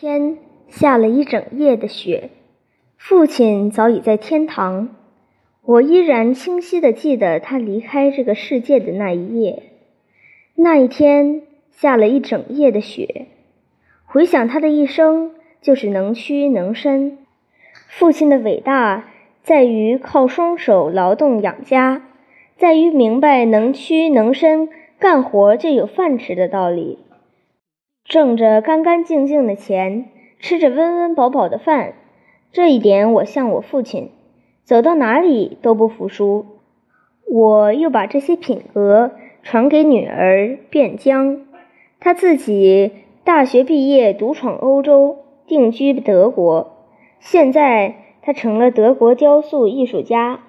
天下了一整夜的雪，父亲早已在天堂。我依然清晰的记得他离开这个世界的那一夜。那一天下了一整夜的雪，回想他的一生，就是能屈能伸。父亲的伟大在于靠双手劳动养家，在于明白能屈能伸，干活就有饭吃的道理。挣着干干净净的钱，吃着温温饱饱的饭，这一点我像我父亲，走到哪里都不服输。我又把这些品格传给女儿卞江，她自己大学毕业，独闯欧洲，定居德国。现在她成了德国雕塑艺术家。